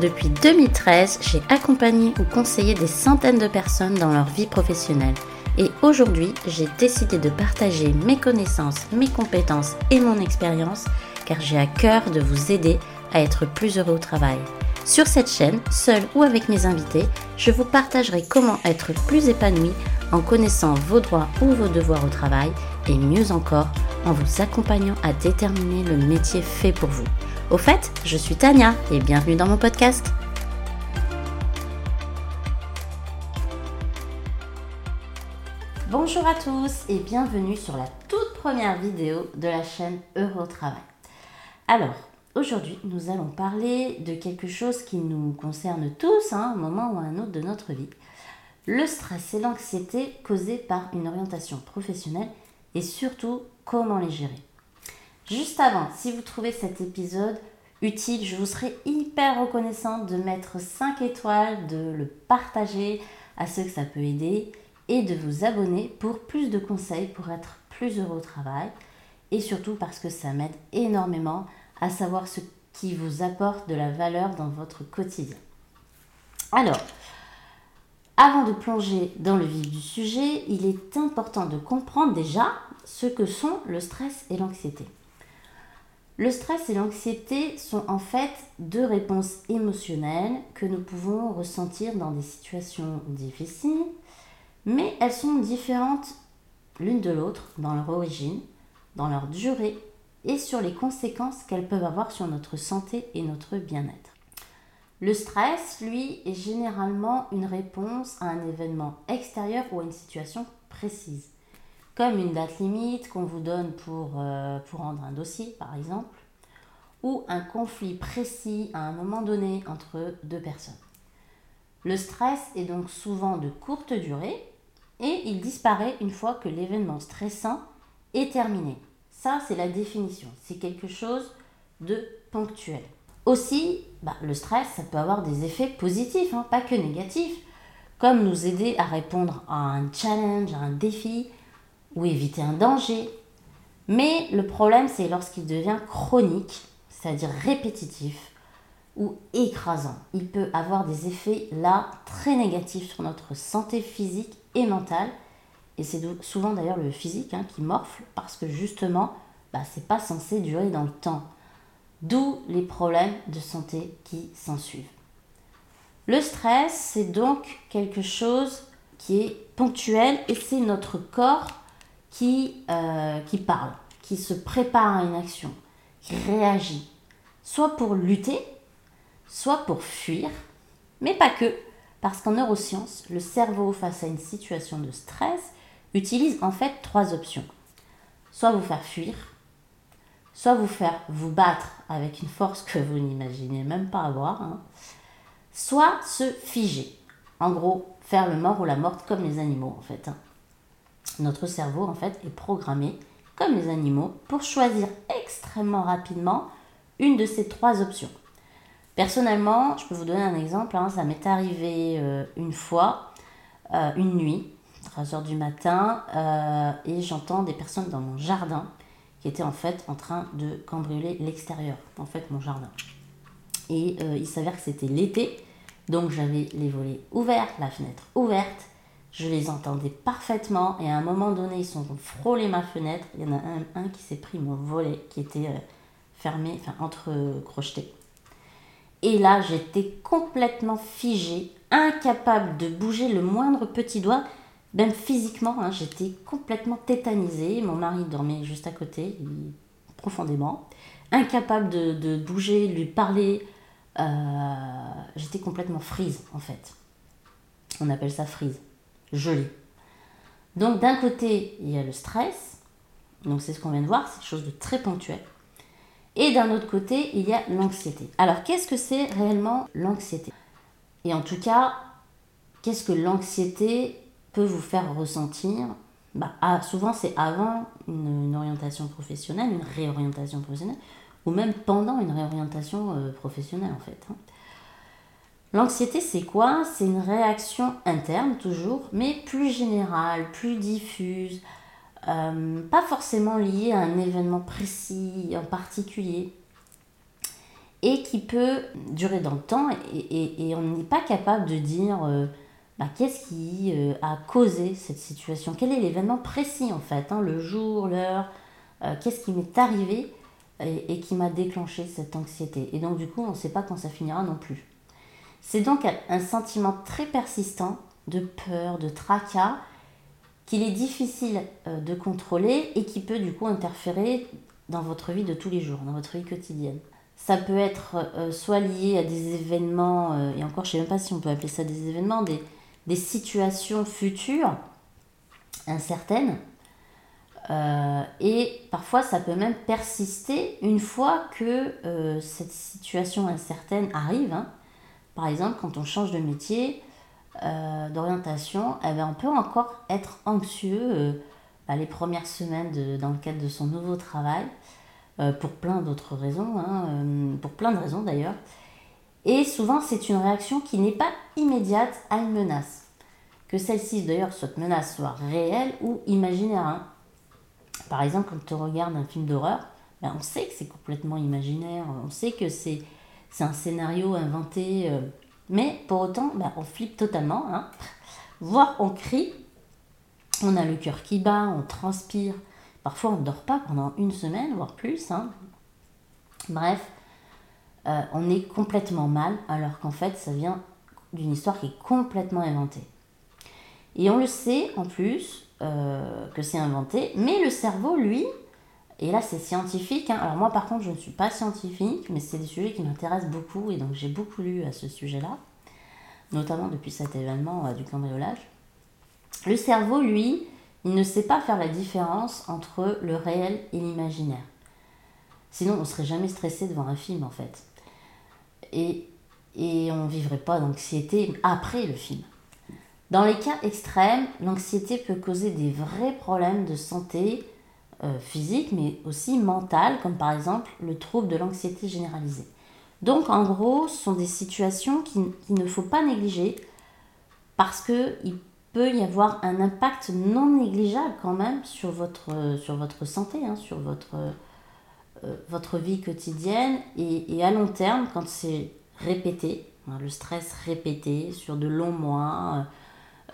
Depuis 2013, j'ai accompagné ou conseillé des centaines de personnes dans leur vie professionnelle. Et aujourd'hui, j'ai décidé de partager mes connaissances, mes compétences et mon expérience car j'ai à cœur de vous aider à être plus heureux au travail. Sur cette chaîne, seul ou avec mes invités, je vous partagerai comment être plus épanoui en connaissant vos droits ou vos devoirs au travail et mieux encore en vous accompagnant à déterminer le métier fait pour vous. Au fait, je suis Tania et bienvenue dans mon podcast. Bonjour à tous et bienvenue sur la toute première vidéo de la chaîne Euro Travail. Alors, aujourd'hui, nous allons parler de quelque chose qui nous concerne tous, hein, à un moment ou un autre de notre vie. Le stress et l'anxiété causés par une orientation professionnelle et surtout comment les gérer. Juste avant, si vous trouvez cet épisode utile, je vous serais hyper reconnaissante de mettre 5 étoiles, de le partager à ceux que ça peut aider et de vous abonner pour plus de conseils pour être plus heureux au travail et surtout parce que ça m'aide énormément à savoir ce qui vous apporte de la valeur dans votre quotidien. Alors, avant de plonger dans le vif du sujet, il est important de comprendre déjà ce que sont le stress et l'anxiété. Le stress et l'anxiété sont en fait deux réponses émotionnelles que nous pouvons ressentir dans des situations difficiles, mais elles sont différentes l'une de l'autre dans leur origine, dans leur durée et sur les conséquences qu'elles peuvent avoir sur notre santé et notre bien-être. Le stress, lui, est généralement une réponse à un événement extérieur ou à une situation précise, comme une date limite qu'on vous donne pour, euh, pour rendre un dossier, par exemple, ou un conflit précis à un moment donné entre deux personnes. Le stress est donc souvent de courte durée et il disparaît une fois que l'événement stressant est terminé. Ça, c'est la définition. C'est quelque chose de ponctuel. Aussi, bah, le stress, ça peut avoir des effets positifs, hein, pas que négatifs, comme nous aider à répondre à un challenge, à un défi, ou éviter un danger. Mais le problème, c'est lorsqu'il devient chronique, c'est-à-dire répétitif ou écrasant. Il peut avoir des effets là très négatifs sur notre santé physique et mentale. Et c'est souvent d'ailleurs le physique hein, qui morfle parce que justement, bah, c'est pas censé durer dans le temps. D'où les problèmes de santé qui s'ensuivent. Le stress, c'est donc quelque chose qui est ponctuel et c'est notre corps qui, euh, qui parle, qui se prépare à une action, qui réagit, soit pour lutter, soit pour fuir, mais pas que, parce qu'en neurosciences, le cerveau face à une situation de stress utilise en fait trois options. Soit vous faire fuir, soit vous faire vous battre avec une force que vous n'imaginez même pas avoir, hein. soit se figer. En gros, faire le mort ou la morte comme les animaux en fait. Hein. Notre cerveau en fait est programmé comme les animaux pour choisir extrêmement rapidement une de ces trois options. Personnellement, je peux vous donner un exemple, hein. ça m'est arrivé euh, une fois, euh, une nuit, 3h du matin, euh, et j'entends des personnes dans mon jardin qui était en fait en train de cambrioler l'extérieur, en fait mon jardin. Et il s'avère que c'était l'été, donc j'avais les volets ouverts, la fenêtre ouverte, je les entendais parfaitement et à un moment donné ils sont frôlés ma fenêtre, il y en a un, qui s'est pris mon volet qui était euh, fermé, enfin entre crocheté. Et là j'étais complètement figée, incapable de bouger le moindre petit doigt même physiquement, hein, j'étais complètement tétanisée. Mon mari dormait juste à côté, profondément. Incapable de, bouger, de lui parler. Euh, j'étais complètement frise, en fait. On appelle ça frise. Gelée. Donc, d'un côté, il y a le stress. Donc, c'est ce qu'on vient de voir. C'est quelque chose de très ponctuel. Et d'un autre côté, il y a l'anxiété. Alors, qu'est-ce que c'est réellement l'anxiété? Et en tout cas, qu'est-ce que l'anxiété peut vous faire ressentir, bah, ah, souvent c'est avant une, orientation professionnelle, une réorientation professionnelle, ou même pendant une réorientation euh, professionnelle en fait. Hein. L'anxiété, c'est quoi? C'est une réaction interne toujours, mais plus générale, plus diffuse, euh, pas forcément liée à un événement précis en particulier. et qui peut durer dans le temps et, on n'est pas capable de dire euh, bah, qu'est-ce qui euh, a causé cette situation, quel est l'événement précis en fait, hein, le jour, l'heure, qu'est-ce qui m'est arrivé et, qui m'a déclenché cette anxiété? Et donc du coup, on ne sait pas quand ça finira non plus. C'est donc un sentiment très persistant de peur, de tracas, qu'il est difficile de contrôler et qui peut du coup interférer dans votre vie de tous les jours, dans votre vie quotidienne. Ça peut être euh, soit lié à des événements, euh, et encore je ne sais même pas si on peut appeler ça des événements, des, situations futures incertaines. Euh, et parfois ça peut même persister une fois que cette situation incertaine arrive. Hein. Par exemple, quand on change de métier, d'orientation, eh ben, on peut encore être anxieux bah, les premières semaines dans le cadre de son nouveau travail. Euh, pour plein d'autres raisons, hein, euh, pour plein de raisons d'ailleurs. Et souvent, c'est une réaction qui n'est pas immédiate à une menace. Que celle-ci, d'ailleurs, cette menace soit réelle ou imaginaire. Hein. Par exemple, quand on regarde un film d'horreur, ben, on sait que c'est complètement imaginaire, on sait que c'est un scénario inventé, euh, mais pour autant, ben, on flippe totalement, hein. voire on crie, on a le cœur qui bat, on transpire, Parfois, on ne dort pas pendant une semaine, voire plus. Hein. Bref, euh, on est complètement mal, alors qu'en fait, ça vient d'une histoire qui est complètement inventée. Et on le sait en plus euh, que c'est inventé, mais le cerveau, lui, et là c'est scientifique, hein. alors moi par contre je ne suis pas scientifique, mais c'est des sujets qui m'intéressent beaucoup, et donc j'ai beaucoup lu à ce sujet-là, notamment depuis cet événement euh, du cambriolage. Le cerveau, lui, il ne sait pas faire la différence entre le réel et l'imaginaire. Sinon, on ne serait jamais stressé devant un film, en fait. Et, et on ne vivrait pas d'anxiété après le film. Dans les cas extrêmes, l'anxiété peut causer des vrais problèmes de santé euh, physique, mais aussi mentale, comme par exemple le trouble de l'anxiété généralisée. Donc, en gros, ce sont des situations qu'il ne faut pas négliger parce qu'il peut y avoir un impact non négligeable quand même sur votre, votre santé, hein, sur votre, euh, votre vie quotidienne et, à long terme, quand c'est répété, hein, le stress répété sur de longs mois,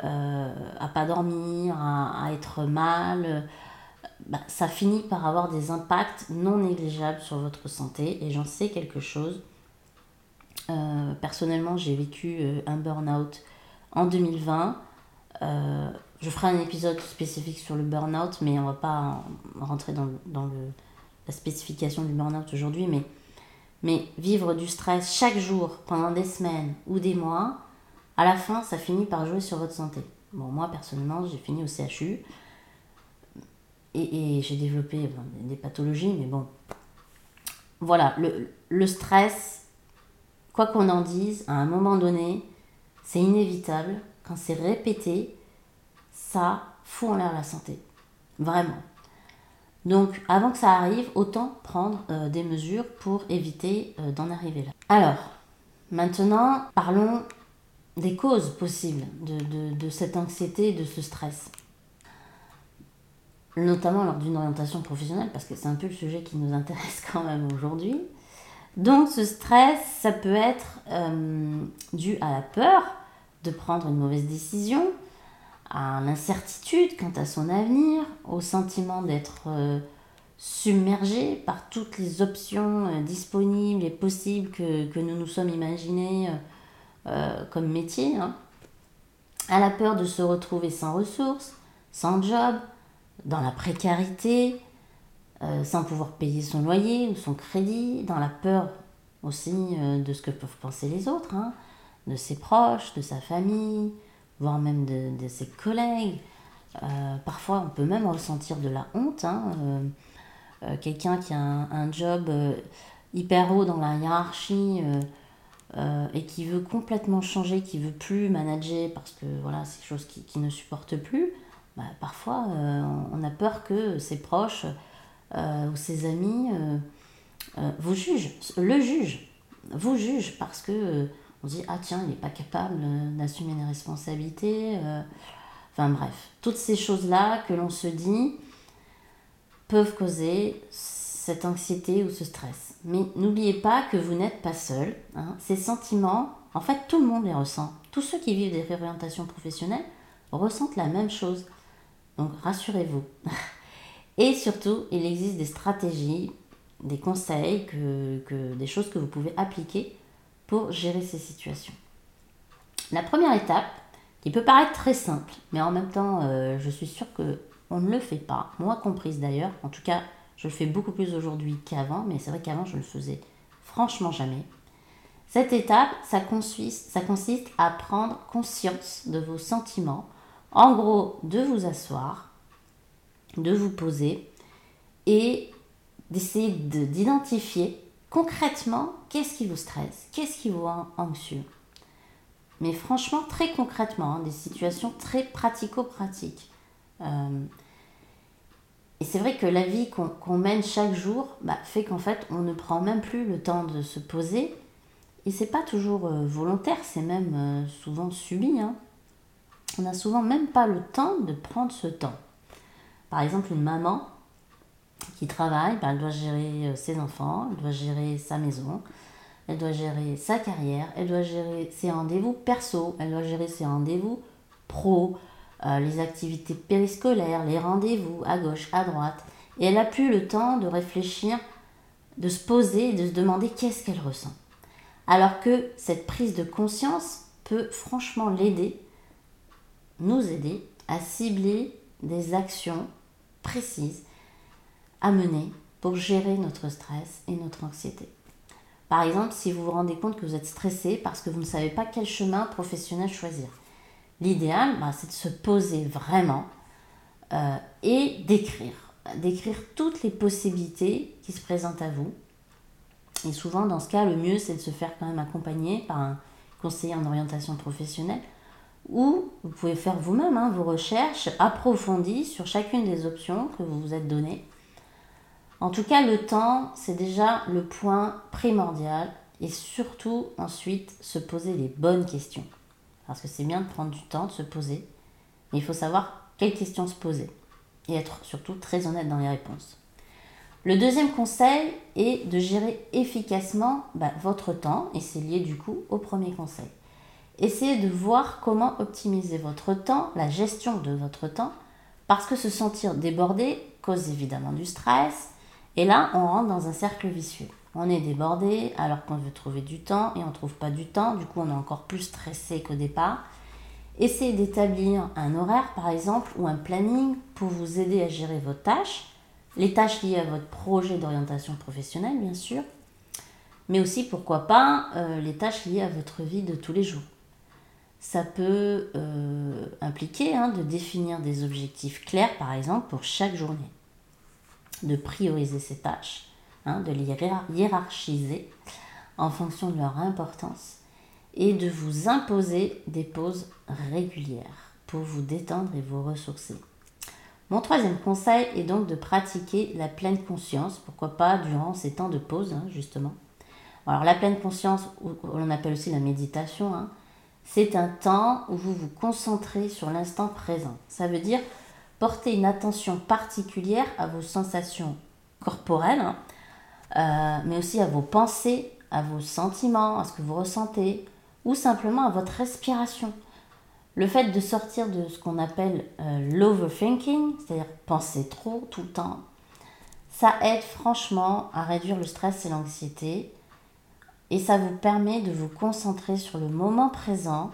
euh, à pas dormir, à, être mal, bah, ça finit par avoir des impacts non négligeables sur votre santé et j'en sais quelque chose. Euh, personnellement, j'ai vécu un burn-out en 2020 euh, je ferai un épisode spécifique sur le burn-out, mais on va pas rentrer dans, dans la spécification du burn-out aujourd'hui. Mais, mais vivre du stress chaque jour pendant des semaines ou des mois, à la fin, ça finit par jouer sur votre santé. Bon, moi, personnellement, j'ai fini au CHU et, j'ai développé des pathologies, mais bon. Voilà, le, stress, quoi qu'on en dise, à un moment donné, c'est inévitable quand c'est répété, ça fout en l'air la santé. Vraiment. Donc, avant que ça arrive, autant prendre euh, des mesures pour éviter euh, d'en arriver là. Alors, maintenant, parlons des causes possibles de, de cette anxiété de ce stress. Notamment lors d'une orientation professionnelle, parce que c'est un peu le sujet qui nous intéresse quand même aujourd'hui. Donc, ce stress, ça peut être euh, dû à la peur, de prendre une mauvaise décision, à l'incertitude quant à son avenir, au sentiment d'être euh, submergé par toutes les options euh, disponibles et possibles que, nous nous sommes imaginés euh, comme métier, hein. à la peur de se retrouver sans ressources, sans job, dans la précarité, sans pouvoir payer son loyer ou son crédit, dans la peur aussi de ce que peuvent penser les autres. Hein de ses proches, de sa famille, voire même de, ses collègues. Euh, parfois, on peut même ressentir de la honte. Hein, euh, euh, quelqu'un qui a un, job hyper haut dans la hiérarchie et qui veut complètement changer, qui veut plus manager parce que voilà, c'est quelque chose qui, ne supporte plus, bah, parfois on a peur que ses proches ou ses amis vous jugent, le jugent, vous jugent parce que on dit ah tiens il n'est pas capable euh, d'assumer les responsabilités euh. enfin bref toutes ces choses là que l'on se dit peuvent causer cette anxiété ou ce stress Mais n'oubliez pas que vous n'êtes pas seul. hein. Ces sentiments, en fait, tout le monde les ressent. Tous ceux qui vivent des réorientations professionnelles ressentent la même chose. Donc rassurez-vous. Et surtout, il existe des stratégies, des conseils, des choses que vous pouvez appliquer pour gérer ces situations. La première étape, qui peut paraître très simple, mais en même temps, euh, je suis sûre que on ne le fait pas, moi comprise d'ailleurs. En tout cas, je le fais beaucoup plus aujourd'hui qu'avant, mais c'est vrai qu'avant, je le faisais franchement jamais. Cette étape, ça consiste à prendre conscience de vos sentiments. En gros, de vous asseoir, de vous poser et d'essayer de- d'identifier concrètement qu'est-ce qui vous stresse, qu'est-ce qui vous rend anxieux. Mais franchement, très concrètement, hein, des situations très pratico-pratiques. Euh, et c'est vrai que la vie qu'on qu'on mène chaque jour bah, fait qu'en fait, on ne prend même plus le temps de se poser. Et c'est pas toujours euh, volontaire, c'est même euh, souvent subi. hein. On n'a souvent même pas le temps de prendre ce temps. Par exemple, une maman qui travaille, bah, elle doit gérer euh, ses enfants, elle doit gérer sa maison, elle doit gérer sa carrière, elle doit gérer ses rendez-vous perso, elle doit gérer ses rendez-vous pro, euh, les activités périscolaires, les rendez-vous à gauche, à droite. Et elle n'a plus le temps de réfléchir, de se poser de se demander qu'est-ce qu'elle ressent. Alors que cette prise de conscience peut franchement l'aider, nous aider à cibler des actions précises à mener pour gérer notre stress et notre anxiété. Par exemple, si vous vous rendez compte que vous êtes stressé parce que vous ne savez pas quel chemin professionnel choisir. L'idéal, bah, c'est de se poser vraiment euh, et d'écrire. D'écrire toutes les possibilités qui se présentent à vous. Et souvent, dans ce cas, le mieux, c'est de se faire quand même accompagner par un conseiller en orientation professionnelle ou vous pouvez faire vous-même hein, vos recherches approfondies sur chacune des options que vous vous êtes données. En tout cas, le temps, c'est déjà le point primordial et surtout ensuite se poser les bonnes questions. Parce que c'est bien de prendre du temps, de se poser, mais il faut savoir quelles questions se poser et être surtout très honnête dans les réponses. Le deuxième conseil est de gérer efficacement bah, votre temps et c'est lié du coup au premier conseil. Essayez de voir comment optimiser votre temps, la gestion de votre temps, parce que se sentir débordé cause évidemment du stress, et là on rentre dans un cercle vicieux. On est débordé alors qu'on veut trouver du temps et on ne trouve pas du temps, du coup on est encore plus stressé qu'au départ. Essayez d'établir un horaire par exemple ou un planning pour vous aider à gérer vos tâches, les tâches liées à votre projet d'orientation professionnelle bien sûr, mais aussi pourquoi pas euh, les tâches liées à votre vie de tous les jours. Ça peut euh, impliquer hein, de définir des objectifs clairs, par exemple, pour chaque journée, de prioriser ces tâches, hein, de les hiérarchiser en fonction de leur importance et de vous imposer des pauses régulières pour vous détendre et vous ressourcer. Mon troisième conseil est donc de pratiquer la pleine conscience, pourquoi pas durant ces temps de pause, hein, justement. Alors la pleine conscience, on l'appelle aussi la méditation, hein, c'est un temps où vous vous concentrez sur l'instant présent. Ça veut dire porter une attention particulière à vos sensations corporelles, hein, euh, mais aussi à vos pensées, à vos sentiments, à ce que vous ressentez, ou simplement à votre respiration. Le fait de sortir de ce qu'on appelle euh, l'overthinking, c'est-à-dire penser trop tout le temps, ça aide franchement à réduire le stress et l'anxiété et ça vous permet de vous concentrer sur le moment présent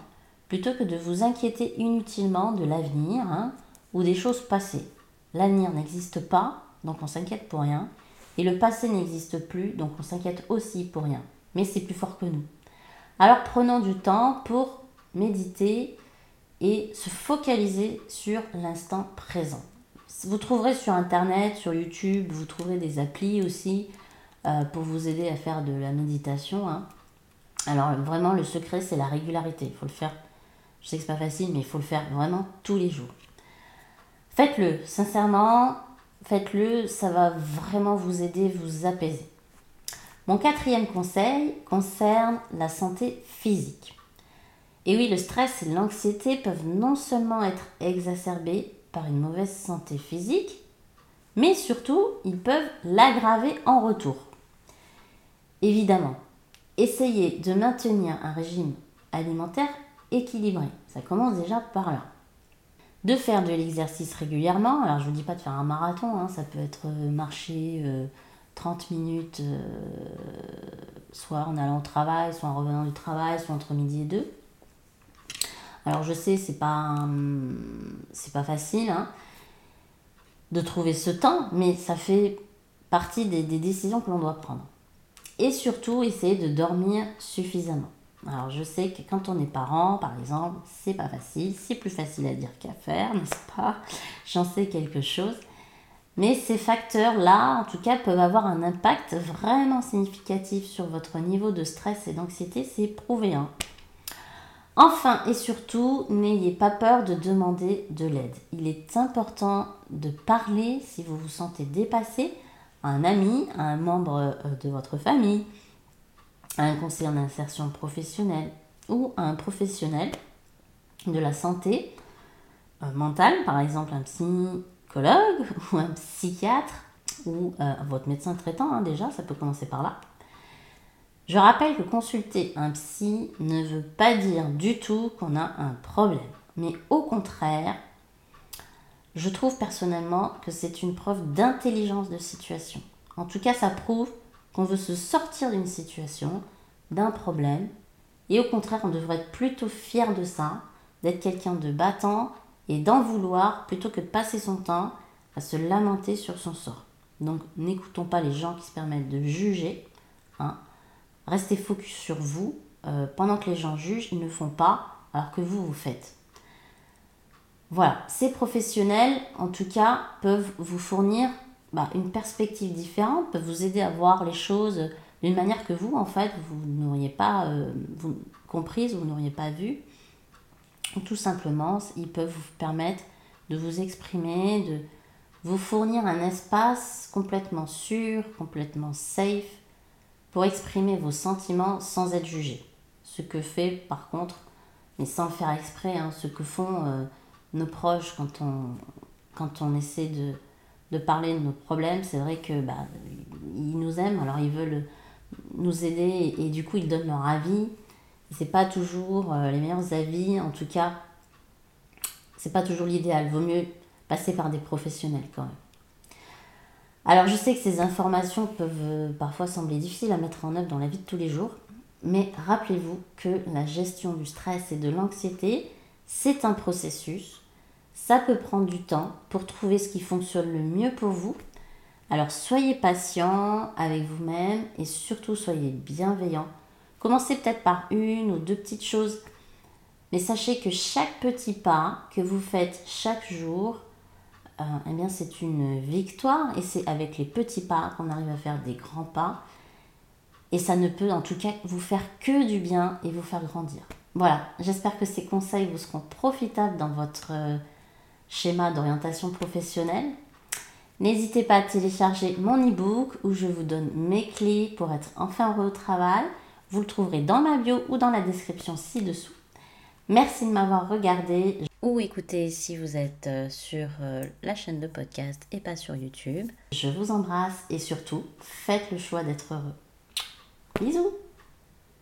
plutôt que de vous inquiéter inutilement de l'avenir hein, ou des choses passées. L'avenir n'existe pas, donc on s'inquiète pour rien, et le passé n'existe plus, donc on s'inquiète aussi pour rien. Mais c'est plus fort que nous. Alors prenons du temps pour méditer et se focaliser sur l'instant présent. Vous trouverez sur Internet, sur YouTube, vous trouverez des applis aussi euh, pour vous aider à faire de la méditation. hein. Alors vraiment, le secret, c'est la régularité. Il faut le faire, je sais que c'est pas facile, mais il faut le faire vraiment tous les jours. Faites-le, sincèrement, faites-le, ça va vraiment vous aider, vous apaiser. Mon quatrième conseil concerne la santé physique. Et oui, le stress et l'anxiété peuvent non seulement être exacerbés par une mauvaise santé physique, mais surtout, ils peuvent l'aggraver en retour. Évidemment, essayez de maintenir un régime alimentaire équilibré. Ça commence déjà par là. De faire de l'exercice régulièrement. Alors je ne vous dis pas de faire un marathon, hein. ça peut être euh, marcher 30 euh, minutes, euh, soit en allant au travail, soit en revenant du travail, soit entre midi et deux. Alors je sais, c'est pas, c'est pas facile hein, de trouver ce temps, mais ça fait partie des décisions que l'on doit prendre. Et surtout, essayer de dormir suffisamment. Alors je sais que quand on est parent, par exemple, c'est pas facile, c'est plus facile à dire qu'à faire, n'est-ce pas? J'en sais quelque chose. Mais ces facteurs-là, en tout cas, peuvent avoir un impact vraiment significatif sur votre niveau de stress et d'anxiété, c'est prouvé. Hein. Enfin et surtout, n'ayez pas peur de demander de l'aide. Il est important de parler si vous vous sentez dépassé un ami, un membre euh, de votre famille, un conseiller en insertion professionnelle ou un professionnel de la santé euh, mentale, par exemple un psychologue ou un psychiatre ou euh, votre médecin traitant, hein, déjà, ça peut commencer par là. Je rappelle que consulter un psy ne veut pas dire du tout qu'on a un problème, mais au contraire, je trouve personnellement que c'est une preuve d'intelligence de situation. En tout cas, ça prouve qu'on veut se sortir d'une situation, d'un problème, et au contraire, on devrait être plutôt fier de ça, d'être quelqu'un de battant et d'en vouloir plutôt que de passer son temps à se lamenter sur son sort. Donc n'écoutons pas les gens qui se permettent de juger. Hein. Restez focus sur vous. Euh, pendant que les gens jugent, ils ne font pas alors que vous, vous faites. Voilà, ces professionnels, en tout cas, peuvent vous fournir bah, une perspective différente, peuvent vous aider à voir les choses d'une manière que vous, en fait, vous n'auriez pas euh, vous, comprise, vous n'auriez pas vu. Ou tout simplement, ils peuvent vous permettre de vous exprimer, de vous fournir un espace complètement sûr, complètement safe, pour exprimer vos sentiments sans être jugé. Ce que fait, par contre, mais sans le faire exprès, hein, ce que font euh, nos proches quand on, quand on essaie de, de parler de nos problèmes, c'est vrai que bah, ils nous aiment, alors ils veulent nous aider et, du coup ils donnent leur avis. C'est pas toujours euh, les meilleurs avis, en tout cas, c'est pas toujours l'idéal. Vaut mieux passer par des professionnels quand même. Alors je sais que ces informations peuvent euh, parfois sembler difficiles à mettre en œuvre dans la vie de tous les jours, mais rappelez-vous que la gestion du stress et de l'anxiété, c'est un processus ça peut prendre du temps pour trouver ce qui fonctionne le mieux pour vous. Alors soyez patient avec vous-même et surtout soyez bienveillant. Commencez peut-être par une ou deux petites choses, mais sachez que chaque petit pas que vous faites chaque jour, euh, eh bien c'est une victoire et c'est avec les petits pas qu'on arrive à faire des grands pas. Et ça ne peut en tout cas vous faire que du bien et vous faire grandir. Voilà, j'espère que ces conseils vous seront profitables dans votre euh, schéma d'orientation professionnelle. N'hésitez pas à télécharger mon e-book où je vous donne mes clés pour être enfin heureux au travail. Vous le trouverez dans ma bio ou dans la description ci-dessous. Merci de m'avoir regardé ou écouté si vous êtes euh, sur euh, la chaîne de podcast et pas sur YouTube. Je vous embrasse et surtout, faites le choix d'être heureux. Bisous